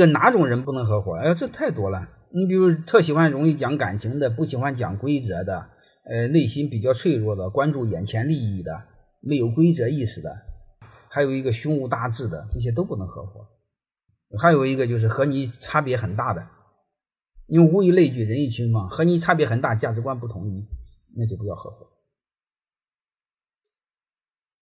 这哪种人不能合伙？哎呀，这太多了。你比如特喜欢容易讲感情的，不喜欢讲规则的，呃，内心比较脆弱的，关注眼前利益的，没有规则意识的，还有一个胸无大志的，这些都不能合伙。还有一个就是和你差别很大的，因为物以类聚，人以群分，和你差别很大，价值观不统一，那就不要合伙。